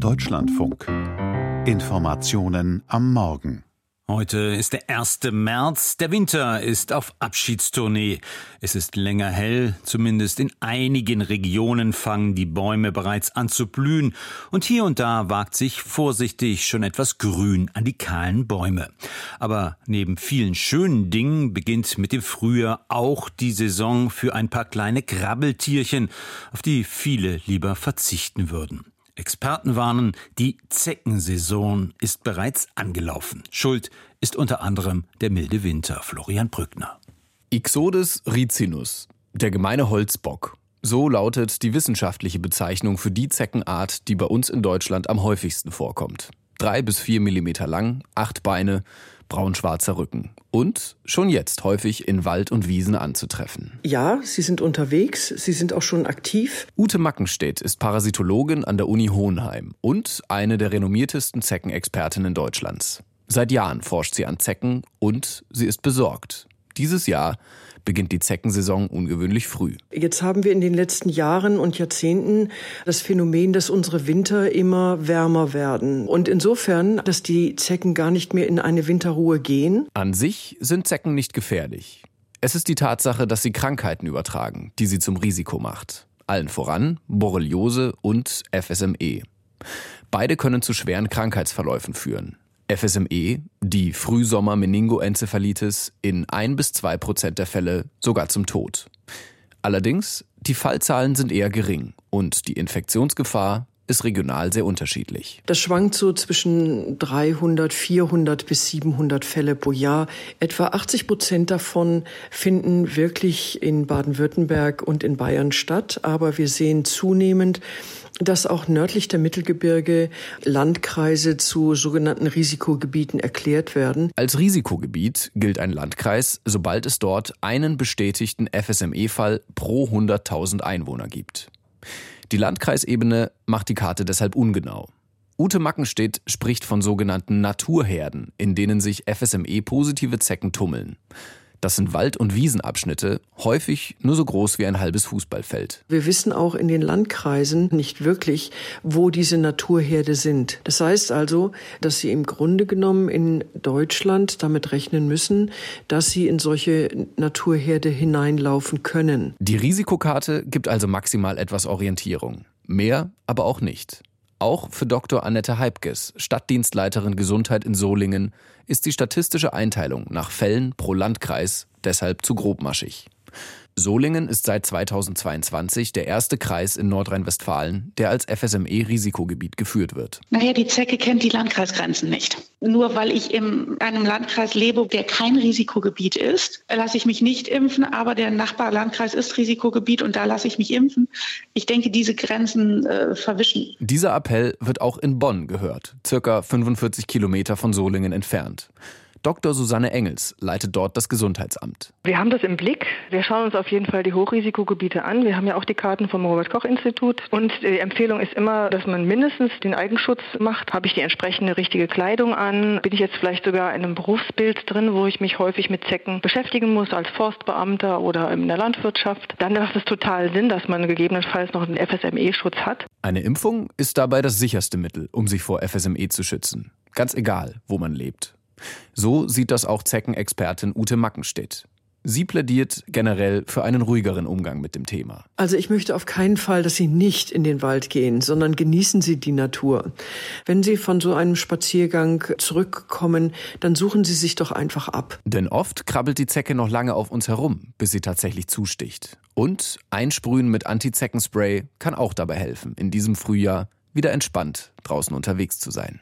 Deutschlandfunk. Informationen am Morgen. Heute ist der 1. März. Der Winter ist auf Abschiedstournee. Es ist länger hell. Zumindest in einigen Regionen fangen die Bäume bereits an zu blühen. Und hier und da wagt sich vorsichtig schon etwas Grün an die kahlen Bäume. Aber neben vielen schönen Dingen beginnt mit dem Frühjahr auch die Saison für ein paar kleine Krabbeltierchen, auf die viele lieber verzichten würden. Experten warnen, die Zeckensaison ist bereits angelaufen. Schuld ist unter anderem der milde Winter. Florian Brückner. Ixodes ricinus, der gemeine Holzbock. So lautet die wissenschaftliche Bezeichnung für die Zeckenart, die bei uns in Deutschland am häufigsten vorkommt. Drei bis vier Millimeter lang, acht Beine, braun-schwarzer Rücken. Und schon jetzt häufig in Wald und Wiesen anzutreffen. Ja, sie sind unterwegs, sie sind auch schon aktiv. Ute Mackenstedt ist Parasitologin an der Uni Hohenheim und eine der renommiertesten Zeckenexpertinnen Deutschlands. Seit Jahren forscht sie an Zecken und sie ist besorgt. Dieses Jahr beginnt die Zeckensaison ungewöhnlich früh. Jetzt haben wir in den letzten Jahren und Jahrzehnten das Phänomen, dass unsere Winter immer wärmer werden. Und insofern, dass die Zecken gar nicht mehr in eine Winterruhe gehen. An sich sind Zecken nicht gefährlich. Es ist die Tatsache, dass sie Krankheiten übertragen, die sie zum Risiko macht. Allen voran Borreliose und FSME. Beide können zu schweren Krankheitsverläufen führen. FSME, die Frühsommer-Meningoenzephalitis, in ein bis zwei Prozent der Fälle sogar zum Tod. Allerdings, die Fallzahlen sind eher gering und die Infektionsgefahr ist regional sehr unterschiedlich. Das schwankt so zwischen 300, 400 bis 700 Fälle pro Jahr. Etwa 80 Prozent davon finden wirklich in Baden-Württemberg und in Bayern statt. Aber wir sehen zunehmend, dass auch nördlich der Mittelgebirge Landkreise zu sogenannten Risikogebieten erklärt werden. Als Risikogebiet gilt ein Landkreis, sobald es dort einen bestätigten FSME-Fall pro 100.000 Einwohner gibt. Die Landkreisebene macht die Karte deshalb ungenau. Ute Mackenstedt spricht von sogenannten Naturherden, in denen sich FSME-positive Zecken tummeln. Das sind Wald- und Wiesenabschnitte, häufig nur so groß wie ein halbes Fußballfeld. Wir wissen auch in den Landkreisen nicht wirklich, wo diese Naturherde sind. Das heißt also, dass sie im Grunde genommen in Deutschland damit rechnen müssen, dass sie in solche Naturherde hineinlaufen können. Die Risikokarte gibt also maximal etwas Orientierung. Mehr aber auch nicht. Auch für Dr. Annette Heibges, Stadtdienstleiterin Gesundheit in Solingen, ist die statistische Einteilung nach Fällen pro Landkreis deshalb zu grobmaschig. Solingen ist seit 2022 der erste Kreis in Nordrhein-Westfalen, der als FSME-Risikogebiet geführt wird. Naja, die Zecke kennt die Landkreisgrenzen nicht. Nur weil ich in einem Landkreis lebe, der kein Risikogebiet ist, lasse ich mich nicht impfen, aber der Nachbarlandkreis ist Risikogebiet und da lasse ich mich impfen. Ich denke, diese Grenzen äh, verwischen. Dieser Appell wird auch in Bonn gehört, circa 45 Kilometer von Solingen entfernt. Dr. Susanne Engels leitet dort das Gesundheitsamt. Wir haben das im Blick. Wir schauen uns auf jeden Fall die Hochrisikogebiete an. Wir haben ja auch die Karten vom Robert Koch Institut. Und die Empfehlung ist immer, dass man mindestens den Eigenschutz macht. Habe ich die entsprechende richtige Kleidung an? Bin ich jetzt vielleicht sogar in einem Berufsbild drin, wo ich mich häufig mit Zecken beschäftigen muss, als Forstbeamter oder in der Landwirtschaft? Dann macht es total Sinn, dass man gegebenenfalls noch einen FSME-Schutz hat. Eine Impfung ist dabei das sicherste Mittel, um sich vor FSME zu schützen. Ganz egal, wo man lebt. So sieht das auch Zeckenexpertin Ute Mackenstedt. Sie plädiert generell für einen ruhigeren Umgang mit dem Thema. Also ich möchte auf keinen Fall, dass Sie nicht in den Wald gehen, sondern genießen Sie die Natur. Wenn Sie von so einem Spaziergang zurückkommen, dann suchen Sie sich doch einfach ab. Denn oft krabbelt die Zecke noch lange auf uns herum, bis sie tatsächlich zusticht. Und einsprühen mit Antizeckenspray kann auch dabei helfen, in diesem Frühjahr wieder entspannt draußen unterwegs zu sein.